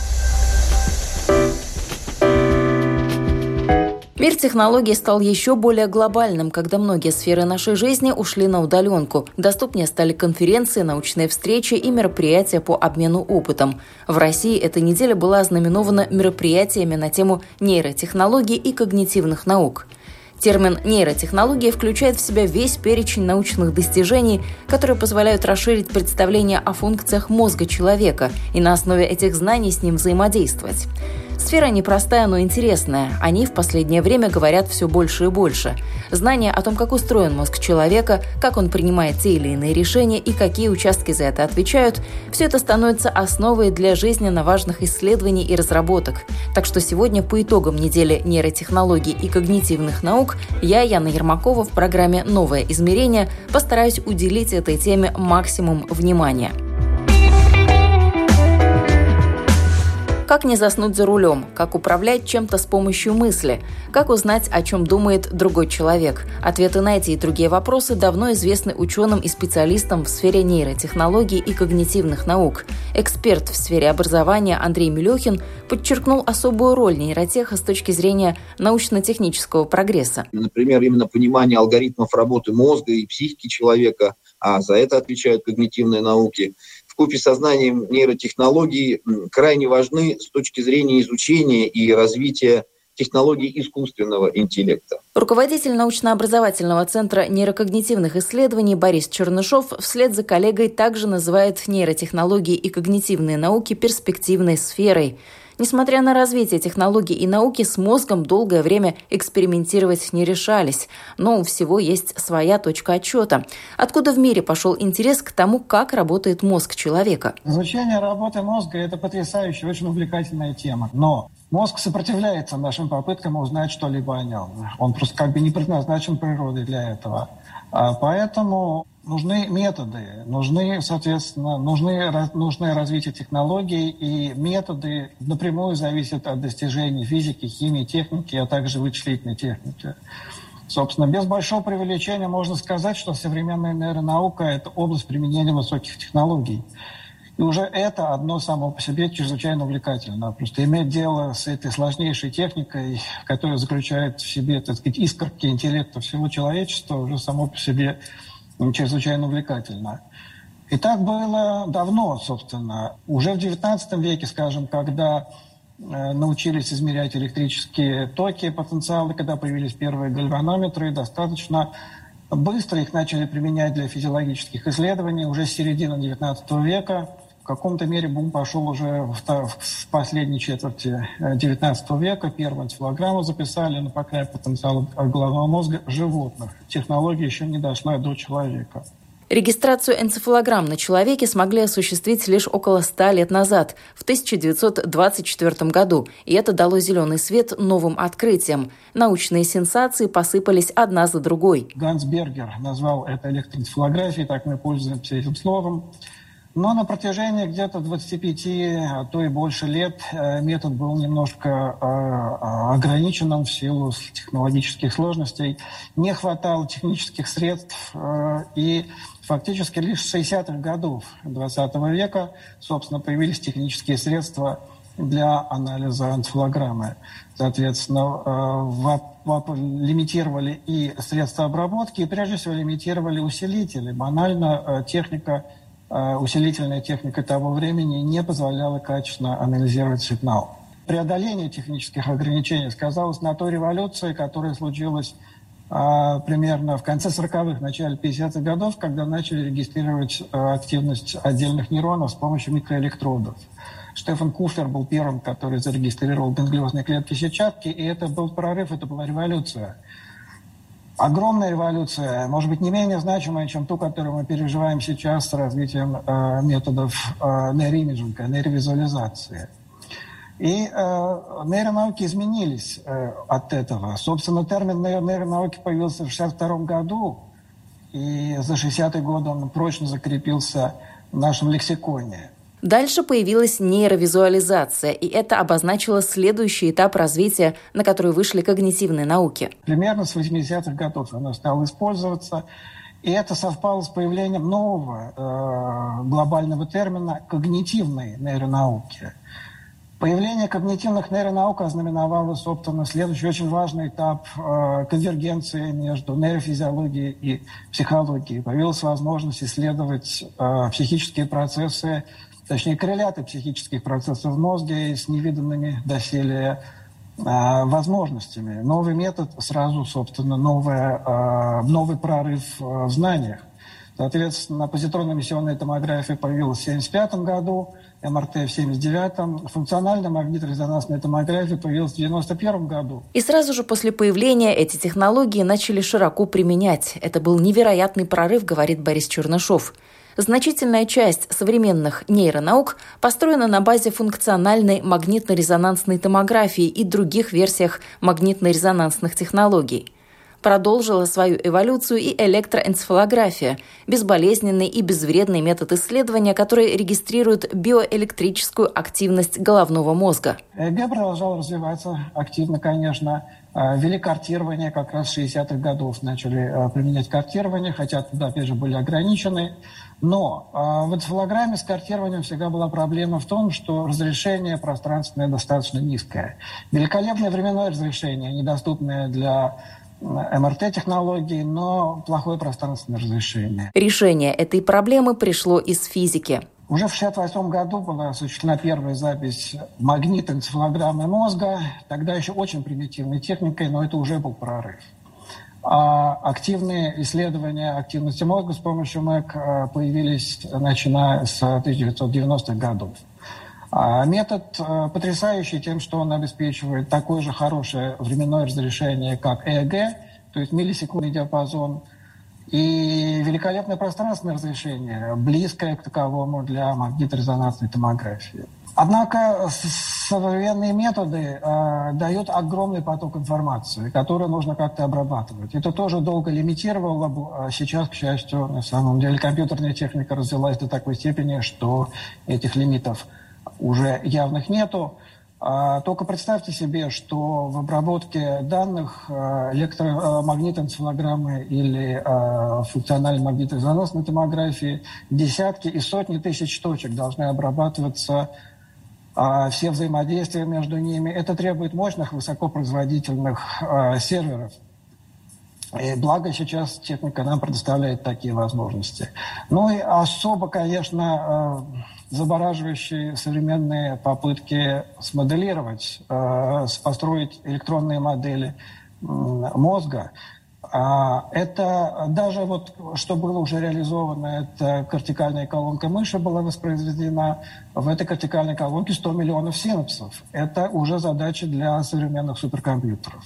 – технологий стал еще более глобальным, когда многие сферы нашей жизни ушли на удаленку. Доступнее стали конференции, научные встречи и мероприятия по обмену опытом. В России эта неделя была ознаменована мероприятиями на тему нейротехнологий и когнитивных наук. Термин «нейротехнология» включает в себя весь перечень научных достижений, которые позволяют расширить представление о функциях мозга человека и на основе этих знаний с ним взаимодействовать. Сфера непростая, но интересная. О ней в последнее время говорят все больше и больше. Знание о том, как устроен мозг человека, как он принимает те или иные решения и какие участки за это отвечают, все это становится основой для жизненно важных исследований и разработок. Так что сегодня по итогам недели нейротехнологий и когнитивных наук я, Яна Ермакова, в программе «Новое измерение» постараюсь уделить этой теме максимум внимания. Как не заснуть за рулем? Как управлять чем-то с помощью мысли? Как узнать, о чем думает другой человек? Ответы на эти и другие вопросы давно известны ученым и специалистам в сфере нейротехнологий и когнитивных наук. Эксперт в сфере образования Андрей Милехин подчеркнул особую роль нейротеха с точки зрения научно-технического прогресса. Например, именно понимание алгоритмов работы мозга и психики человека, а за это отвечают когнитивные науки – в купе со знанием нейротехнологий крайне важны с точки зрения изучения и развития технологий искусственного интеллекта. Руководитель научно-образовательного центра нейрокогнитивных исследований Борис Чернышов вслед за коллегой также называет нейротехнологии и когнитивные науки перспективной сферой – Несмотря на развитие технологий и науки, с мозгом долгое время экспериментировать не решались. Но у всего есть своя точка отчета. Откуда в мире пошел интерес к тому, как работает мозг человека? Изучение работы мозга – это потрясающая, очень увлекательная тема. Но Мозг сопротивляется нашим попыткам узнать что-либо о нем. Он просто как бы не предназначен природой для этого. А поэтому нужны методы, нужны, соответственно, нужны, нужны развитие технологий, и методы напрямую зависят от достижений физики, химии, техники, а также вычислительной техники. Собственно, без большого преувеличения можно сказать, что современная нейронаука – это область применения высоких технологий. И уже это одно само по себе чрезвычайно увлекательно. Просто иметь дело с этой сложнейшей техникой, которая заключает в себе, так сказать, искорки интеллекта всего человечества, уже само по себе чрезвычайно увлекательно. И так было давно, собственно. Уже в XIX веке, скажем, когда э, научились измерять электрические токи, потенциалы, когда появились первые гальванометры, достаточно быстро их начали применять для физиологических исследований. Уже с середины XIX века в каком-то мере бум пошел уже в, в последней четверти XIX э, века. Первую энцефалограмму записали на покрая потенциала головного мозга животных. Технология еще не дошла до человека. Регистрацию энцефалограмм на человеке смогли осуществить лишь около ста лет назад, в 1924 году, и это дало зеленый свет новым открытиям. Научные сенсации посыпались одна за другой. Ганс Бергер назвал это электроэнцефалографией, так мы пользуемся этим словом. Но на протяжении где-то 25, а то и больше лет э, метод был немножко э, э, ограниченным в силу технологических сложностей. Не хватало технических средств, и фактически лишь с 60-х годов 20 века, собственно, появились технические средства для анализа энцефалограммы. Соответственно, лимитировали и средства обработки, и прежде всего лимитировали усилители. Банально техника Э, усилительная техника того времени не позволяла качественно анализировать сигнал. Преодоление технических ограничений сказалось на той революции, которая случилась а, примерно в конце 40-х, начале 50-х годов, когда начали регистрировать а, активность отдельных нейронов с помощью микроэлектродов. Штефан Куфер был первым, который зарегистрировал гонглиозные клетки сетчатки, и это был прорыв, это была революция огромная революция, может быть, не менее значимая, чем ту, которую мы переживаем сейчас с развитием э, методов э, нейроимиджинга, нейровизуализации. И э, нейронауки изменились э, от этого. Собственно, термин нейронауки появился в 1962 году, и за 60-е годы он прочно закрепился в нашем лексиконе. Дальше появилась нейровизуализация, и это обозначило следующий этап развития, на который вышли когнитивные науки. Примерно с 80-х годов она стала использоваться, и это совпало с появлением нового э, глобального термина когнитивной нейронауки. Появление когнитивных нейронаук ознаменовало, собственно, следующий очень важный этап э, конвергенции между нейрофизиологией и психологией. Появилась возможность исследовать э, психические процессы, точнее, корреляты психических процессов в мозге с невиданными доселе э, возможностями. Новый метод сразу, собственно, новое, э, новый прорыв в знаниях. Соответственно, позитронно-эмиссионная томография появилась в 1975 году, МРТ в 79-м, функциональная магнитно-резонансная томография появилась в 91 году. И сразу же после появления эти технологии начали широко применять. Это был невероятный прорыв, говорит Борис Чернышов. Значительная часть современных нейронаук построена на базе функциональной магнитно-резонансной томографии и других версиях магнитно-резонансных технологий – продолжила свою эволюцию и электроэнцефалография – безболезненный и безвредный метод исследования, который регистрирует биоэлектрическую активность головного мозга. ЭГ продолжал развиваться активно, конечно. А, ввели картирование, как раз с 60-х годов начали а, применять картирование, хотя туда, опять же, были ограничены. Но э, в энцефалограмме с картированием всегда была проблема в том, что разрешение пространственное достаточно низкое. Великолепное временное разрешение, недоступное для МРТ-технологий, но плохое пространственное разрешение. Решение этой проблемы пришло из физики. Уже в 1968 году была осуществлена первая запись магнитоэнцефалограммы мозга, тогда еще очень примитивной техникой, но это уже был прорыв. А активные исследования активности мозга с помощью МЭК э, появились начиная с 1990-х годов. А метод э, потрясающий тем, что он обеспечивает такое же хорошее временное разрешение, как ЭЭГ, то есть миллисекундный диапазон, и великолепное пространственное разрешение, близкое к таковому для магнитно-резонансной томографии. Однако современные методы э, дают огромный поток информации, который нужно как-то обрабатывать. Это тоже долго лимитировало, а сейчас, к счастью, на самом деле компьютерная техника развилась до такой степени, что этих лимитов – уже явных нету. А, только представьте себе, что в обработке данных а, электромагнитоэнцефалограммы или а, функциональной магнитно-резонансной томографии десятки и сотни тысяч точек должны обрабатываться все взаимодействия между ними. Это требует мощных, высокопроизводительных серверов. И благо сейчас техника нам предоставляет такие возможности. Ну и особо, конечно, забораживающие современные попытки смоделировать, э, построить электронные модели мозга. А это даже вот, что было уже реализовано, это кортикальная колонка мыши была воспроизведена. В этой кортикальной колонке 100 миллионов синапсов. Это уже задача для современных суперкомпьютеров.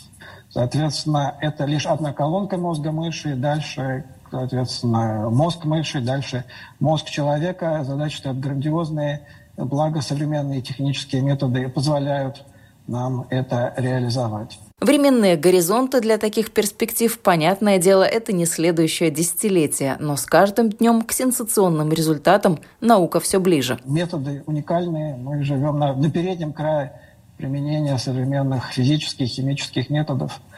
Соответственно, это лишь одна колонка мозга мыши, и дальше соответственно, мозг мыши, дальше мозг человека. Задачи стоят грандиозные, благо современные технические методы позволяют нам это реализовать. Временные горизонты для таких перспектив, понятное дело, это не следующее десятилетие, но с каждым днем к сенсационным результатам наука все ближе. Методы уникальные, мы живем на, на переднем крае применения современных физических, химических методов –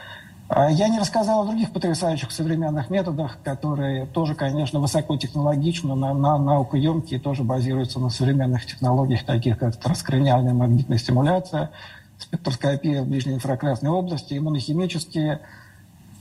я не рассказал о других потрясающих современных методах, которые тоже, конечно, высокотехнологичны, на, на наукоемкие, тоже базируются на современных технологиях, таких как транскраниальная магнитная стимуляция, спектроскопия в ближней инфракрасной области, иммунохимические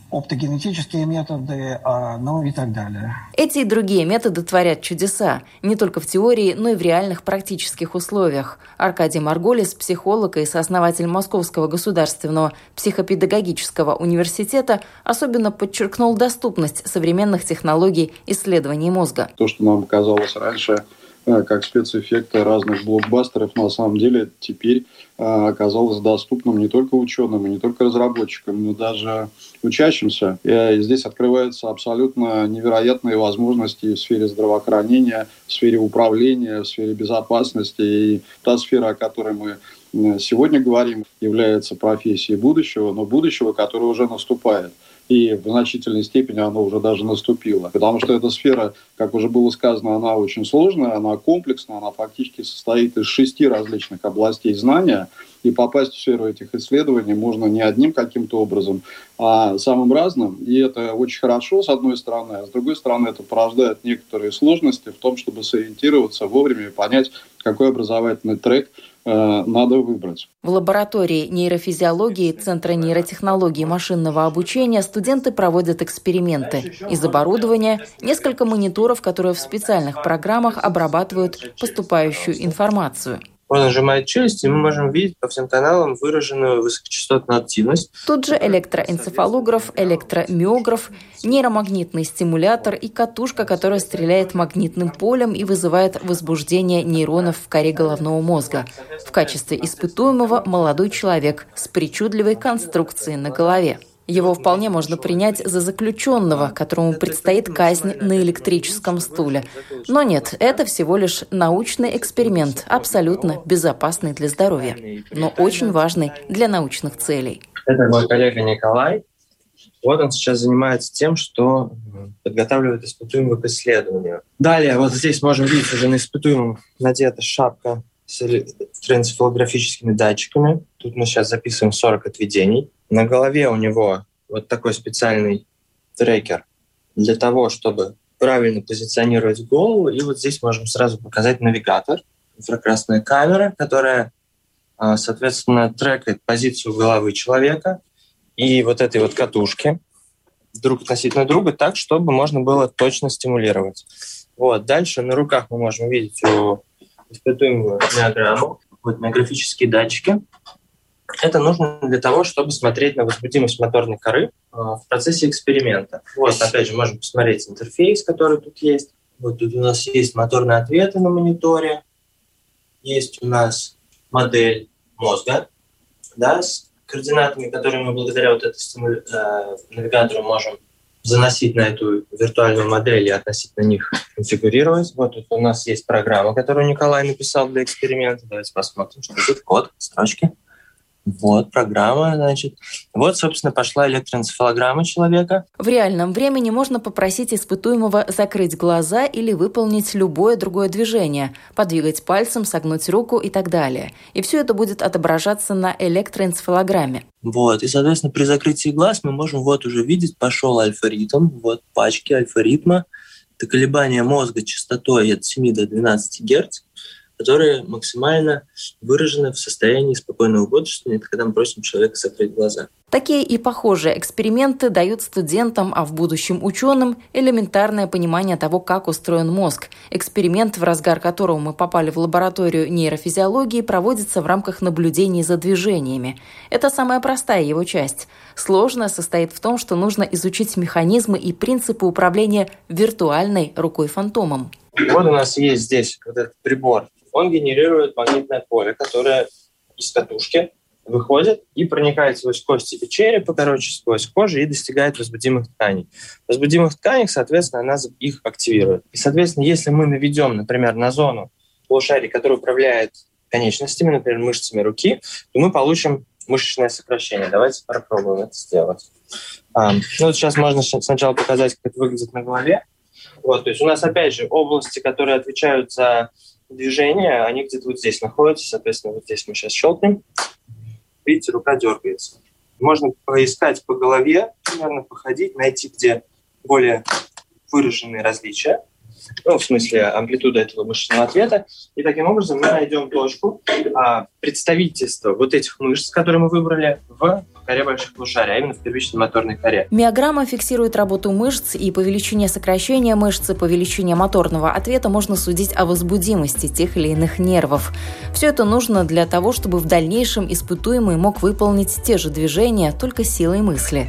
оптогенетические методы, а, ну и так далее. Эти и другие методы творят чудеса, не только в теории, но и в реальных практических условиях. Аркадий Марголис, психолог и сооснователь Московского государственного психопедагогического университета, особенно подчеркнул доступность современных технологий исследований мозга. То, что нам казалось раньше как спецэффекты разных блокбастеров, на самом деле теперь а, оказалось доступным не только ученым и не только разработчикам, но даже учащимся. И здесь открываются абсолютно невероятные возможности в сфере здравоохранения, в сфере управления, в сфере безопасности. И та сфера, о которой мы сегодня говорим, является профессией будущего, но будущего, которое уже наступает и в значительной степени оно уже даже наступило. Потому что эта сфера, как уже было сказано, она очень сложная, она комплексная, она фактически состоит из шести различных областей знания, и попасть в сферу этих исследований можно не одним каким-то образом, а самым разным. И это очень хорошо, с одной стороны, а с другой стороны, это порождает некоторые сложности в том, чтобы сориентироваться вовремя и понять, какой образовательный трек надо выбрать. В лаборатории нейрофизиологии Центра нейротехнологий машинного обучения студенты проводят эксперименты. Из оборудования несколько мониторов, которые в специальных программах обрабатывают поступающую информацию. Он нажимает челюсть, и мы можем видеть по всем каналам выраженную высокочастотную активность. Тут же электроэнцефалограф, электромиограф, нейромагнитный стимулятор и катушка, которая стреляет магнитным полем и вызывает возбуждение нейронов в коре головного мозга. В качестве испытуемого молодой человек с причудливой конструкцией на голове. Его вполне можно принять за заключенного, которому предстоит казнь на электрическом стуле. Но нет, это всего лишь научный эксперимент, абсолютно безопасный для здоровья, но очень важный для научных целей. Это мой коллега Николай. Вот он сейчас занимается тем, что подготавливает испытуемого к исследованию. Далее, вот здесь можем видеть уже на испытуемом надета шапка с трансфилографическими датчиками. Тут мы сейчас записываем 40 отведений. На голове у него вот такой специальный трекер для того, чтобы правильно позиционировать голову. И вот здесь можем сразу показать навигатор, инфракрасная камера, которая, а, соответственно, трекает позицию головы человека и вот этой вот катушки друг относительно друга так, чтобы можно было точно стимулировать. Вот. Дальше на руках мы можем видеть у испытуемого миограмму, вот миографические датчики, это нужно для того, чтобы смотреть на возбудимость моторной коры а, в процессе эксперимента. Вот, опять же, можем посмотреть интерфейс, который тут есть. Вот тут у нас есть моторные ответы на мониторе. Есть у нас модель мозга да, с координатами, которые мы благодаря вот этому. Э, навигатору можем заносить на эту виртуальную модель и относительно них конфигурировать. Вот тут у нас есть программа, которую Николай написал для эксперимента. Давайте посмотрим, что тут код, строчки. Вот программа, значит. Вот, собственно, пошла электроэнцефалограмма человека. В реальном времени можно попросить испытуемого закрыть глаза или выполнить любое другое движение, подвигать пальцем, согнуть руку и так далее. И все это будет отображаться на электроэнцефалограмме. Вот, и, соответственно, при закрытии глаз мы можем вот уже видеть, пошел альфа-ритм, вот пачки альфа-ритма, это колебание мозга частотой от 7 до 12 Гц которые максимально выражены в состоянии спокойного бодрствования, когда мы просим человека закрыть глаза. Такие и похожие эксперименты дают студентам, а в будущем ученым, элементарное понимание того, как устроен мозг. Эксперимент, в разгар которого мы попали в лабораторию нейрофизиологии, проводится в рамках наблюдений за движениями. Это самая простая его часть. Сложная состоит в том, что нужно изучить механизмы и принципы управления виртуальной рукой-фантомом. Вот у нас есть здесь вот этот прибор он генерирует магнитное поле, которое из катушки выходит и проникает сквозь кости и черепа, короче, сквозь кожу и достигает возбудимых тканей. В возбудимых тканях, соответственно, она их активирует. И, соответственно, если мы наведем, например, на зону полушария, которая управляет конечностями, например, мышцами руки, то мы получим мышечное сокращение. Давайте попробуем это сделать. А, ну, вот сейчас можно сначала показать, как это выглядит на голове. Вот, то есть у нас, опять же, области, которые отвечают за движения, они где-то вот здесь находятся, соответственно, вот здесь мы сейчас щелкнем. Видите, рука дергается. Можно поискать по голове, примерно походить, найти, где более выраженные различия, ну, в смысле амплитуда этого мышечного ответа. И таким образом мы найдем точку а, представительства вот этих мышц, которые мы выбрали, в коре больших полушарий, а именно в первичной моторной коре. Миограмма фиксирует работу мышц, и по величине сокращения мышцы, по величине моторного ответа можно судить о возбудимости тех или иных нервов. Все это нужно для того, чтобы в дальнейшем испытуемый мог выполнить те же движения, только силой мысли.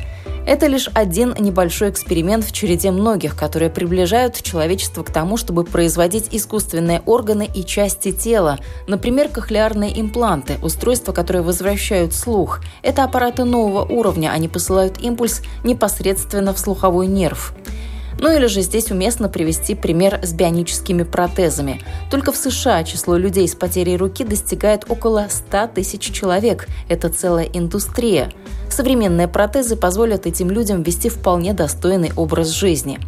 Это лишь один небольшой эксперимент в череде многих, которые приближают человечество к тому, чтобы производить искусственные органы и части тела, например, кохлеарные импланты, устройства, которые возвращают слух. Это аппараты нового уровня, они посылают импульс непосредственно в слуховой нерв. Ну или же здесь уместно привести пример с бионическими протезами. Только в США число людей с потерей руки достигает около 100 тысяч человек. Это целая индустрия. Современные протезы позволят этим людям вести вполне достойный образ жизни.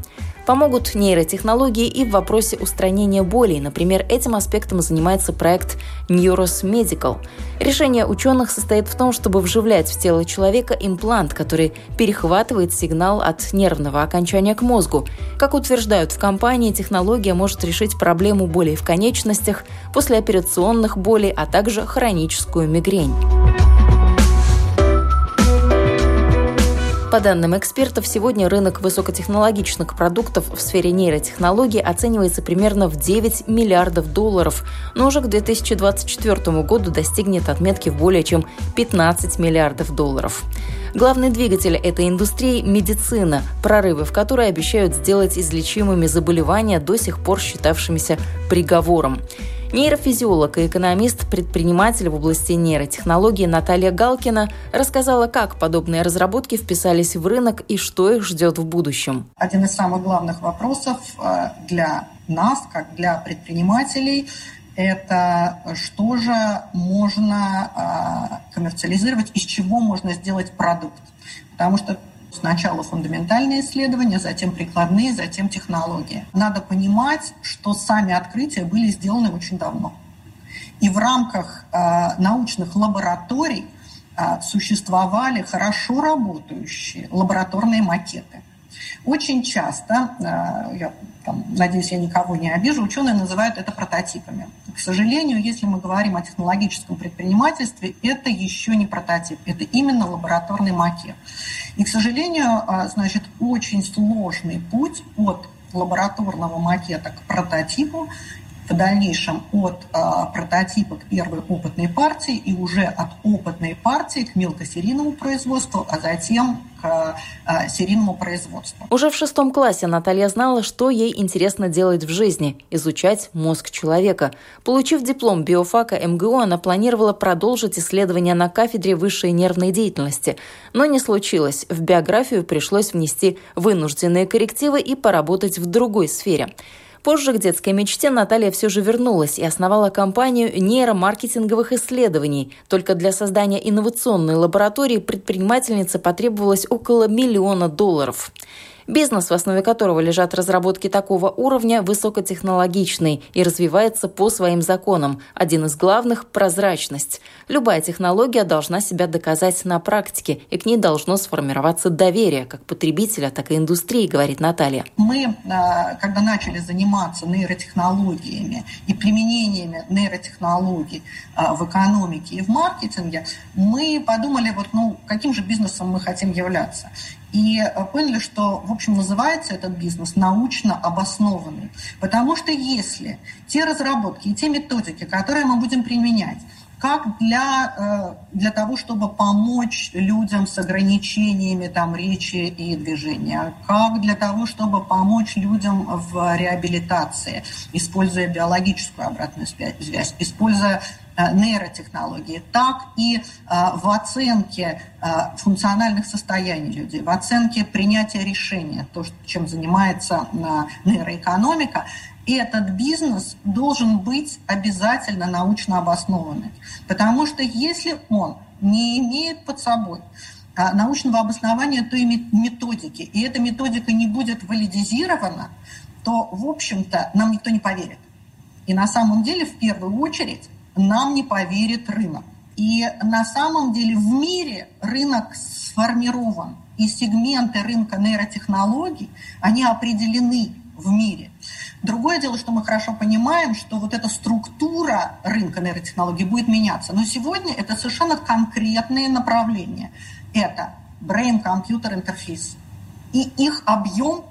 Помогут нейротехнологии и в вопросе устранения болей. Например, этим аспектом занимается проект Neuros Medical. Решение ученых состоит в том, чтобы вживлять в тело человека имплант, который перехватывает сигнал от нервного окончания к мозгу. Как утверждают в компании, технология может решить проблему болей в конечностях, послеоперационных болей, а также хроническую мигрень. По данным экспертов, сегодня рынок высокотехнологичных продуктов в сфере нейротехнологий оценивается примерно в 9 миллиардов долларов, но уже к 2024 году достигнет отметки в более чем 15 миллиардов долларов. Главный двигатель этой индустрии – медицина, прорывы в которой обещают сделать излечимыми заболевания, до сих пор считавшимися приговором. Нейрофизиолог и экономист-предприниматель в области нейротехнологии Наталья Галкина рассказала, как подобные разработки вписались в рынок и что их ждет в будущем. Один из самых главных вопросов э, для нас, как для предпринимателей, это что же можно э, коммерциализировать, из чего можно сделать продукт. Потому что Сначала фундаментальные исследования, затем прикладные, затем технологии. Надо понимать, что сами открытия были сделаны очень давно. И в рамках э, научных лабораторий э, существовали хорошо работающие лабораторные макеты. Очень часто, э, я там, надеюсь, я никого не обижу, ученые называют это прототипами. К сожалению, если мы говорим о технологическом предпринимательстве, это еще не прототип, это именно лабораторный макет. И, к сожалению, а, значит, очень сложный путь от лабораторного макета к прототипу в дальнейшем от э, прототипа к первой опытной партии и уже от опытной партии к мелкосерийному производству, а затем к э, серийному производству. Уже в шестом классе Наталья знала, что ей интересно делать в жизни – изучать мозг человека. Получив диплом биофака МГУ, она планировала продолжить исследования на кафедре высшей нервной деятельности. Но не случилось. В биографию пришлось внести вынужденные коррективы и поработать в другой сфере. Позже к детской мечте Наталья все же вернулась и основала компанию нейромаркетинговых исследований. Только для создания инновационной лаборатории предпринимательнице потребовалось около миллиона долларов. Бизнес, в основе которого лежат разработки такого уровня, высокотехнологичный и развивается по своим законам. Один из главных – прозрачность. Любая технология должна себя доказать на практике, и к ней должно сформироваться доверие как потребителя, так и индустрии, говорит Наталья. Мы, а, когда начали заниматься нейротехнологиями и применениями нейротехнологий а, в экономике и в маркетинге, мы подумали, вот, ну, каким же бизнесом мы хотим являться и э, поняли, что, в общем, называется этот бизнес научно обоснованный. Потому что если те разработки и те методики, которые мы будем применять, как для, э, для того, чтобы помочь людям с ограничениями там, речи и движения, как для того, чтобы помочь людям в реабилитации, используя биологическую обратную связь, используя нейротехнологии, так и э, в оценке э, функциональных состояний людей, в оценке принятия решения, то, чем занимается нейроэкономика, этот бизнес должен быть обязательно научно обоснованным. Потому что если он не имеет под собой научного обоснования той методики, и эта методика не будет валидизирована, то, в общем-то, нам никто не поверит. И на самом деле, в первую очередь, нам не поверит рынок. И на самом деле в мире рынок сформирован, и сегменты рынка нейротехнологий, они определены в мире. Другое дело, что мы хорошо понимаем, что вот эта структура рынка нейротехнологий будет меняться. Но сегодня это совершенно конкретные направления. Это brain-computer интерфейс. И их объем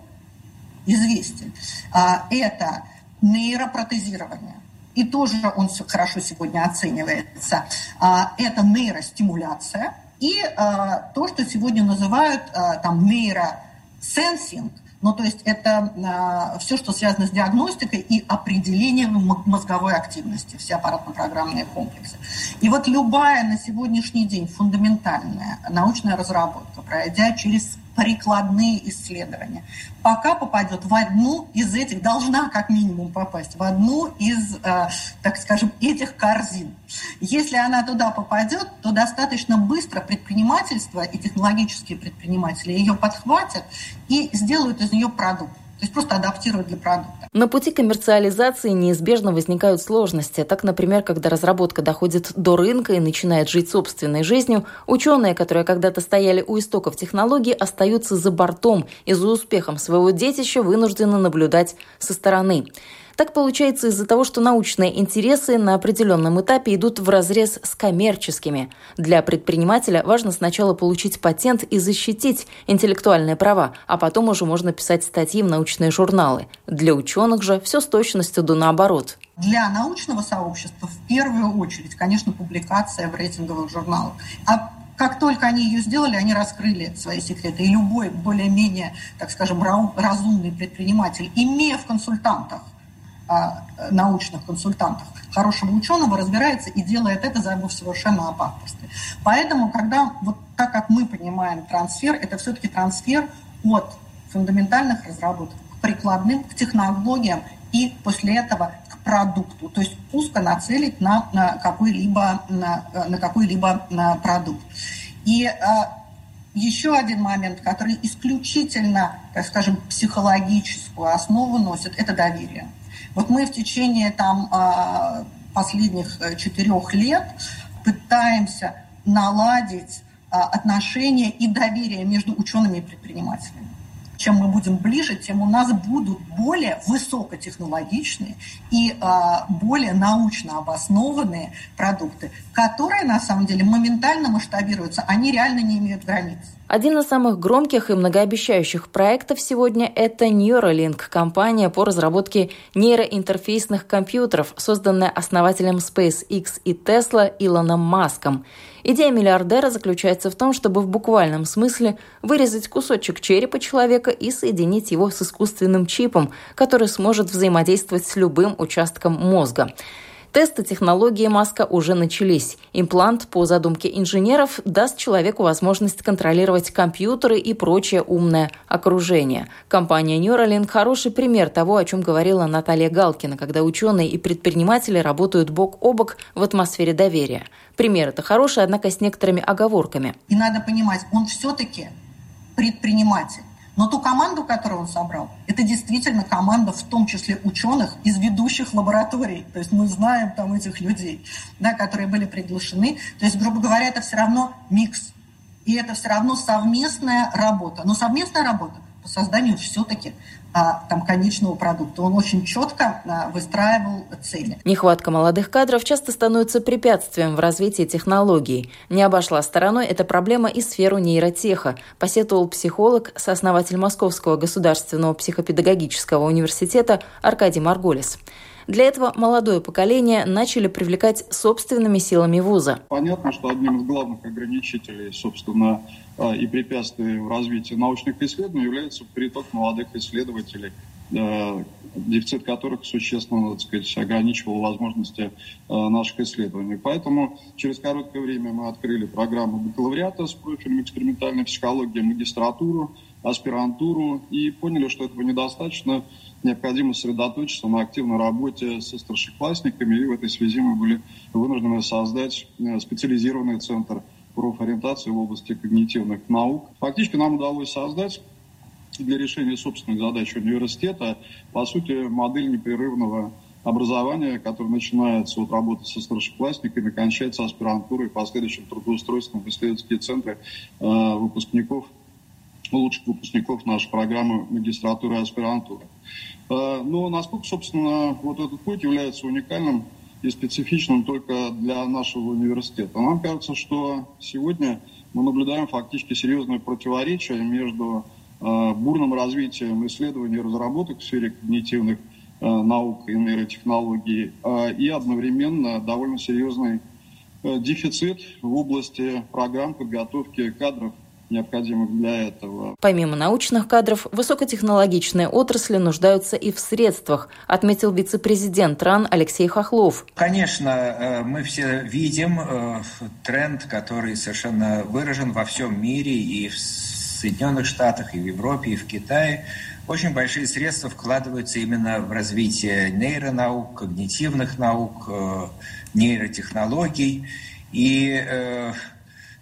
известен. А, это нейропротезирование и тоже он хорошо сегодня оценивается, а, это нейростимуляция. И а, то, что сегодня называют а, там нейросенсинг, ну, то есть это все, что связано с диагностикой и определением мозговой активности, все аппаратно-программные комплексы. И вот любая на сегодняшний день фундаментальная научная разработка, пройдя через прикладные исследования. Пока попадет в одну из этих, должна как минимум попасть в одну из, э, так скажем, этих корзин. Если она туда попадет, то достаточно быстро предпринимательство и технологические предприниматели ее подхватят и сделают из нее продукт. То есть просто адаптировать для продукта. На пути коммерциализации неизбежно возникают сложности. Так, например, когда разработка доходит до рынка и начинает жить собственной жизнью, ученые, которые когда-то стояли у истоков технологий, остаются за бортом и за успехом своего детища вынуждены наблюдать со стороны. Так получается из-за того, что научные интересы на определенном этапе идут в разрез с коммерческими. Для предпринимателя важно сначала получить патент и защитить интеллектуальные права, а потом уже можно писать статьи в научные журналы. Для ученых же все с точностью до наоборот. Для научного сообщества в первую очередь, конечно, публикация в рейтинговых журналах. А как только они ее сделали, они раскрыли свои секреты. И любой более-менее, так скажем, разумный предприниматель, имея в консультантах научных консультантов хорошего ученого разбирается и делает это, забыв совершенно об авторстве. Поэтому, когда, вот так как мы понимаем трансфер, это все-таки трансфер от фундаментальных разработок к прикладным, к технологиям и после этого к продукту, то есть узко нацелить на, на какой-либо на, на какой-либо на продукт. И а, еще один момент, который исключительно, так скажем, психологическую основу носит, это доверие. Вот мы в течение там, а, последних э, четырех лет пытаемся наладить а, отношения и доверие между учеными и предпринимателями. Чем мы будем ближе, тем у нас будут более высокотехнологичные и а, более научно обоснованные продукты, которые на самом деле моментально масштабируются, они реально не имеют границ. Один из самых громких и многообещающих проектов сегодня – это Neuralink, компания по разработке нейроинтерфейсных компьютеров, созданная основателем SpaceX и Tesla Илоном Маском. Идея миллиардера заключается в том, чтобы в буквальном смысле вырезать кусочек черепа человека и соединить его с искусственным чипом, который сможет взаимодействовать с любым участком мозга. Тесты технологии Маска уже начались. Имплант, по задумке инженеров, даст человеку возможность контролировать компьютеры и прочее умное окружение. Компания Neuralink – хороший пример того, о чем говорила Наталья Галкина, когда ученые и предприниматели работают бок о бок в атмосфере доверия. Пример это хороший, однако с некоторыми оговорками. И надо понимать, он все-таки предприниматель. Но ту команду, которую он собрал, это действительно команда, в том числе ученых из ведущих лабораторий. То есть мы знаем там этих людей, да, которые были приглашены. То есть, грубо говоря, это все равно микс. И это все равно совместная работа. Но совместная работа по созданию все-таки там, конечного продукта. Он очень четко а, выстраивал цели. Нехватка молодых кадров часто становится препятствием в развитии технологий. Не обошла стороной эта проблема и сферу нейротеха, посетовал психолог, сооснователь Московского государственного психопедагогического университета Аркадий Марголис. Для этого молодое поколение начали привлекать собственными силами вуза. Понятно, что одним из главных ограничителей, собственно, а, и препятствий в развитии научных исследований является приток молодых исследователей, а, дефицит которых существенно, так сказать, ограничивал возможности а, наших исследований. Поэтому через короткое время мы открыли программу бакалавриата с профилем экспериментальной психологии, магистратуру, аспирантуру и поняли, что этого недостаточно необходимо сосредоточиться на активной работе со старшеклассниками, и в этой связи мы были вынуждены создать э, специализированный центр профориентации в области когнитивных наук. Фактически нам удалось создать для решения собственных задач университета, по сути, модель непрерывного образования, которое начинается от работы со старшеклассниками, кончается аспирантурой последующим трудоустройством в исследовательские центры э, выпускников лучших выпускников нашей программы магистратуры и аспирантуры. Э, но насколько, собственно, вот этот путь является уникальным и специфичным только для нашего университета. Нам кажется, что сегодня мы наблюдаем фактически серьезное противоречие между э, бурным развитием исследований и разработок в сфере когнитивных э, наук и нейротехнологий и одновременно довольно серьезный дефицит в области программ подготовки кадров необходимых для этого. Помимо научных кадров, высокотехнологичные отрасли нуждаются и в средствах, отметил вице-президент РАН Алексей Хохлов. Конечно, э, мы все видим э, тренд, который совершенно выражен во всем мире и в Соединенных Штатах, и в Европе, и в Китае очень большие средства вкладываются именно в развитие нейронаук, когнитивных наук, э, нейротехнологий. И э,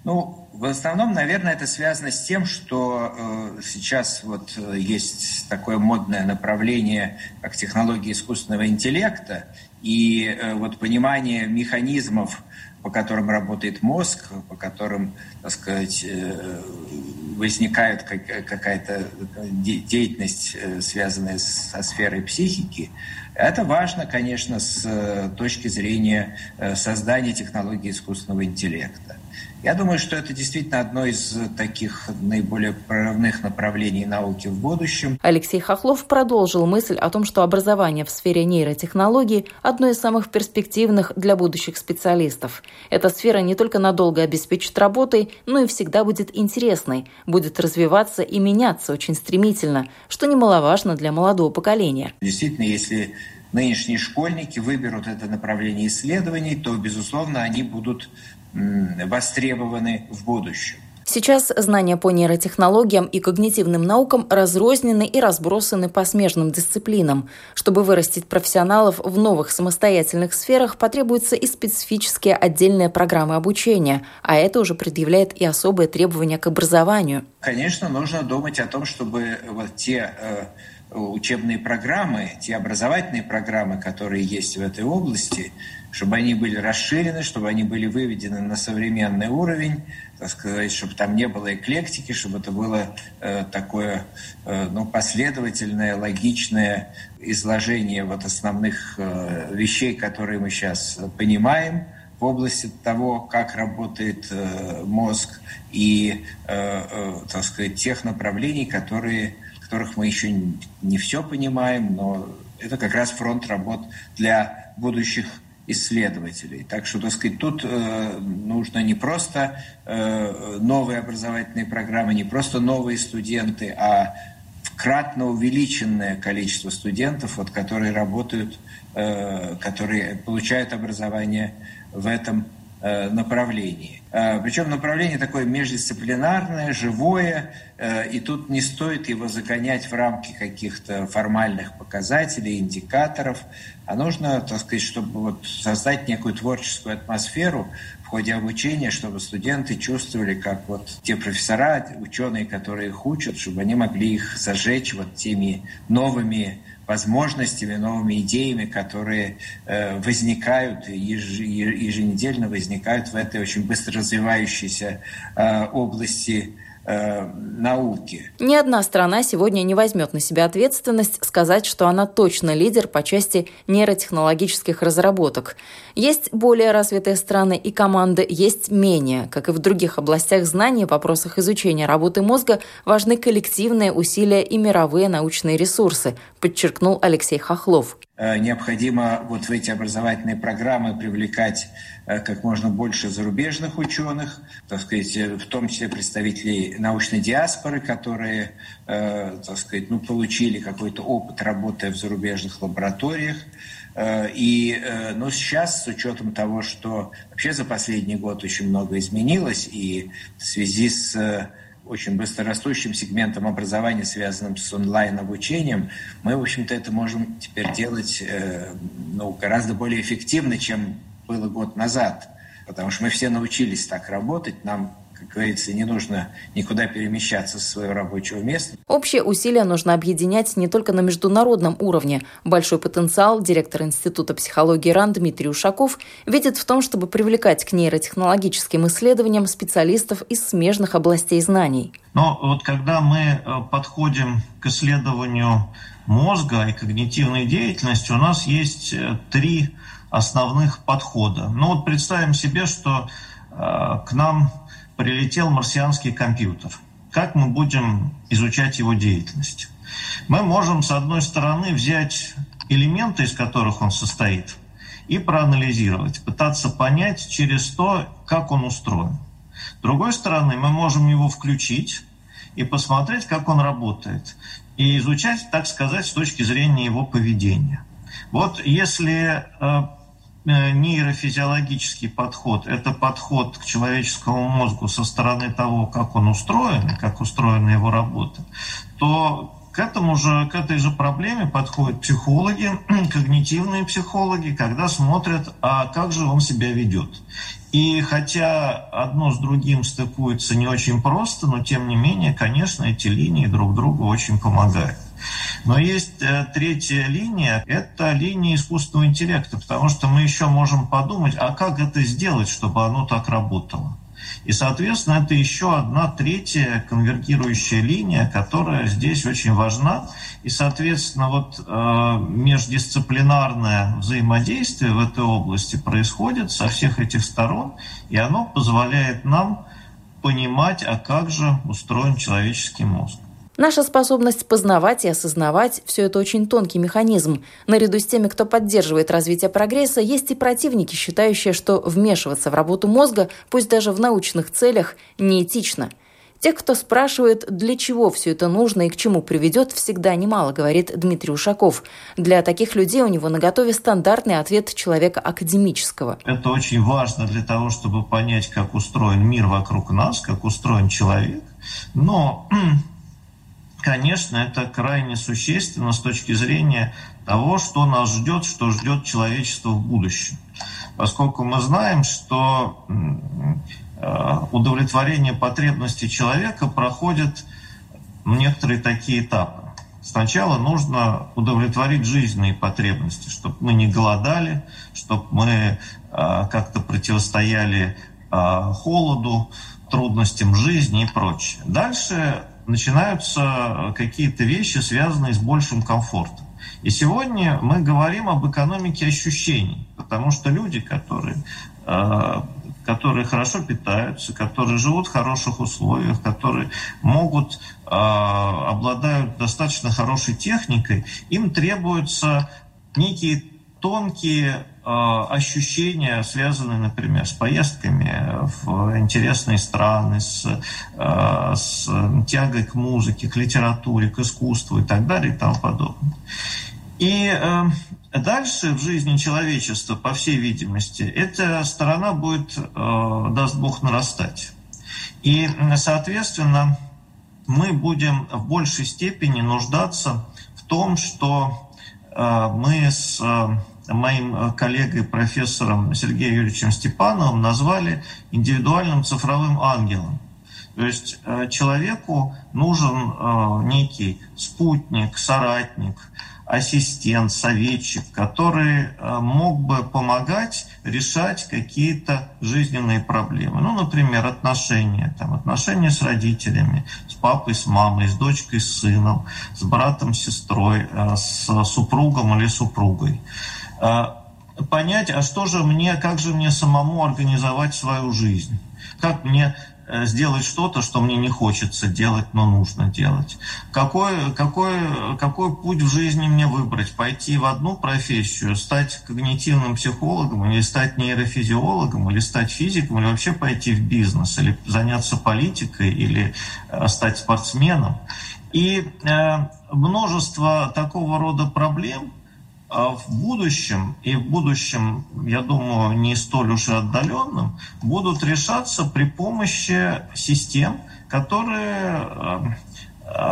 ну, в основном, наверное, это связано с тем, что э, сейчас вот э, есть такое модное направление, как технологии искусственного интеллекта, и э, вот понимание механизмов, по которым работает мозг, по которым, так сказать, э, возникает какая-то деятельность, э, связанная со сферой психики, это важно, конечно, с э, точки зрения создания технологии искусственного интеллекта. Я думаю, что это действительно одно из таких наиболее прорывных направлений науки в будущем. Алексей Хохлов продолжил мысль о том, что образование в сфере нейротехнологий – одно из самых перспективных для будущих специалистов. Эта сфера не только надолго обеспечит работой, но и всегда будет интересной, будет развиваться и меняться очень стремительно, что немаловажно для молодого поколения. Действительно, если нынешние школьники выберут это направление исследований, то, безусловно, они будут востребованы в будущем. Сейчас знания по нейротехнологиям и когнитивным наукам разрознены и разбросаны по смежным дисциплинам. Чтобы вырастить профессионалов в новых самостоятельных сферах, потребуются и специфические отдельные программы обучения, а это уже предъявляет и особые требования к образованию. Конечно, нужно думать о том, чтобы вот те э, учебные программы, те образовательные программы, которые есть в этой области, чтобы они были расширены, чтобы они были выведены на современный уровень, так сказать, чтобы там не было эклектики, чтобы это было э, такое э, ну, последовательное, логичное изложение вот основных э, вещей, которые мы сейчас понимаем в области того, как работает э, мозг и, э, э, так сказать, тех направлений, которые, которых мы еще не все понимаем, но это как раз фронт работ для будущих исследователей. Так что, так сказать, тут э, нужно не просто э, новые образовательные программы, не просто новые студенты, а кратно увеличенное количество студентов, вот, которые работают, э, которые получают образование в этом направлении. Э, Причем направление такое междисциплинарное, живое, э, и тут не стоит его загонять в рамки каких-то формальных показателей, индикаторов, а нужно, так сказать, чтобы вот создать некую творческую атмосферу в ходе обучения, чтобы студенты чувствовали, как вот те профессора, ученые, которые их учат, чтобы они могли их зажечь вот теми новыми возможностями, новыми идеями, которые э, возникают еженедельно возникают в этой очень быстро развивающейся э, области науки. Ни одна страна сегодня не возьмет на себя ответственность сказать, что она точно лидер по части нейротехнологических разработок. Есть более развитые страны и команды, есть менее. Как и в других областях знаний в вопросах изучения работы мозга важны коллективные усилия и мировые научные ресурсы, подчеркнул Алексей Хохлов. Э, необходимо вот в эти образовательные программы привлекать Э, как можно больше зарубежных ученых, так сказать, э, в том числе представителей научной диаспоры, которые, э, так сказать, ну, получили какой-то опыт, работая в зарубежных лабораториях. И ну, сейчас, с учетом того, что вообще за последний год очень много изменилось, и в связи с очень быстрорастущим сегментом образования, связанным с онлайн-обучением, мы, в общем-то, это можем теперь делать ну, гораздо более эффективно, чем было год назад, потому что мы все научились так работать, нам как говорится, не нужно никуда перемещаться со своего рабочего места. Общие усилия нужно объединять не только на международном уровне. Большой потенциал директор Института психологии РАН Дмитрий Ушаков видит в том, чтобы привлекать к нейротехнологическим исследованиям специалистов из смежных областей знаний. Но вот когда мы э, подходим к исследованию мозга и когнитивной деятельности, у нас есть э, три основных подхода. Ну вот представим себе, что э, к нам прилетел марсианский компьютер. Как мы будем изучать его деятельность? Мы можем, с одной стороны, взять элементы, из которых он состоит, и проанализировать, пытаться понять через то, как он устроен. С другой стороны, мы можем его включить и посмотреть, как он работает, и изучать, так сказать, с точки зрения его поведения. Вот если э, нейрофизиологический подход, это подход к человеческому мозгу со стороны того, как он устроен, как устроена его работа, то к этому же, к этой же проблеме подходят психологи, когнитивные психологи, когда смотрят, а как же он себя ведет. И хотя одно с другим стыкуется не очень просто, но тем не менее, конечно, эти линии друг другу очень помогают. Но есть э, третья линия, это линия искусственного интеллекта, потому что мы еще можем подумать, а как это сделать, чтобы оно так работало. И, соответственно, это еще одна третья конвергирующая линия, которая здесь очень важна. И, соответственно, вот э, междисциплинарное взаимодействие в этой области происходит со всех этих сторон, и оно позволяет нам понимать, а как же устроен человеческий мозг. Наша способность познавать и осознавать – все это очень тонкий механизм. Наряду с теми, кто поддерживает развитие прогресса, есть и противники, считающие, что вмешиваться в работу мозга, пусть даже в научных целях, неэтично. Тех, кто спрашивает, для чего все это нужно и к чему приведет, всегда немало, говорит Дмитрий Ушаков. Для таких людей у него наготове стандартный ответ человека академического. Это очень важно для того, чтобы понять, как устроен мир вокруг нас, как устроен человек. Но конечно, это крайне существенно с точки зрения того, что нас ждет, что ждет человечество в будущем. Поскольку мы знаем, что э, удовлетворение потребностей человека проходит некоторые такие этапы. Сначала нужно удовлетворить жизненные потребности, чтобы мы не голодали, чтобы мы э, как-то противостояли э, холоду, трудностям жизни и прочее. Дальше начинаются э, какие-то вещи, связанные с большим комфортом. И сегодня мы говорим об экономике ощущений, потому что люди, которые, э, которые хорошо питаются, которые живут в хороших условиях, которые могут, э, обладают достаточно хорошей техникой, им требуются некие тонкие ощущения, связанные, например, с поездками в интересные страны, с, э, с тягой к музыке, к литературе, к искусству и так далее и тому подобное. И э, дальше в жизни человечества, по всей видимости, эта сторона будет, даст Бог, нарастать. И, соответственно, мы будем в большей степени нуждаться в том, что мы с моим э, коллегой, профессором Сергеем Юрьевичем Степановым назвали индивидуальным цифровым ангелом. То есть э, человеку нужен э, некий спутник, соратник, ассистент, советчик, который мог бы помогать решать какие-то жизненные проблемы. Ну, например, отношения, там, отношения с родителями, с папой, с мамой, с дочкой, с сыном, с братом, с сестрой, с супругом или супругой. А, понять, а что же мне, как же мне самому организовать свою жизнь, как мне э, сделать что-то, что мне не хочется делать, но нужно делать. Какой, какой, какой путь в жизни мне выбрать? Пойти в одну профессию, стать когнитивным психологом, или стать нейрофизиологом, или стать физиком, или вообще пойти в бизнес, или заняться политикой, или э, стать спортсменом. И э, множество такого рода проблем – в будущем, и в будущем, я думаю, не столь уж и отдаленном, будут решаться при помощи систем, которые Э,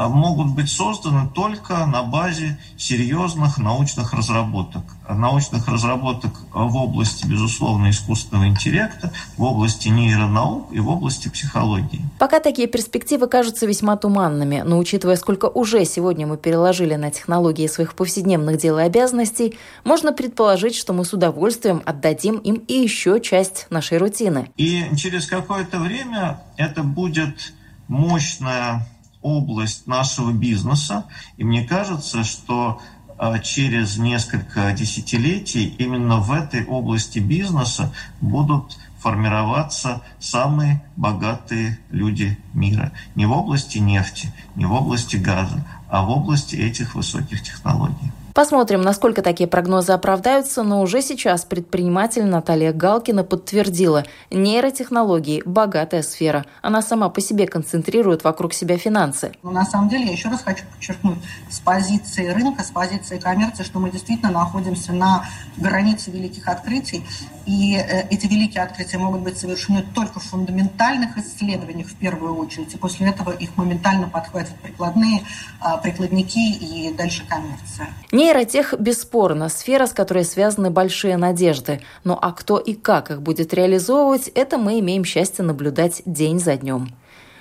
могут быть созданы только на базе серьезных научных разработок. Научных разработок в области, безусловно, искусственного интеллекта, в области нейронаук и в области психологии. Пока такие перспективы кажутся весьма туманными, но учитывая, сколько уже сегодня мы переложили на технологии своих повседневных дел и обязанностей, можно предположить, что мы с удовольствием отдадим им и еще часть нашей рутины. И через какое-то время это будет мощная область нашего бизнеса. И мне кажется, что а, через несколько десятилетий именно в этой области бизнеса будут формироваться самые богатые люди мира. Не в области нефти, не в области газа, а в области этих высоких технологий. Посмотрим, насколько такие прогнозы оправдаются, но уже сейчас предприниматель Наталья Галкина подтвердила, нейротехнологии – богатая сфера. Она сама по себе концентрирует вокруг себя финансы. Но на самом деле, я еще раз хочу подчеркнуть, с позиции рынка, с позиции коммерции, что мы действительно находимся на границе великих открытий. И э, эти великие открытия могут быть совершены только в фундаментальных исследованиях в первую очередь. И после этого их моментально подхватят прикладные, а, прикладники и дальше коммерция. Нейротех бесспорно сфера, с которой связаны большие надежды. Ну а кто и как их будет реализовывать, это мы имеем счастье наблюдать день за днем.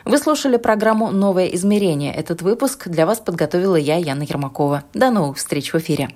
Вы слушали программу «Новое измерение». Этот выпуск для вас подготовила я, Яна Ермакова. До новых встреч в эфире.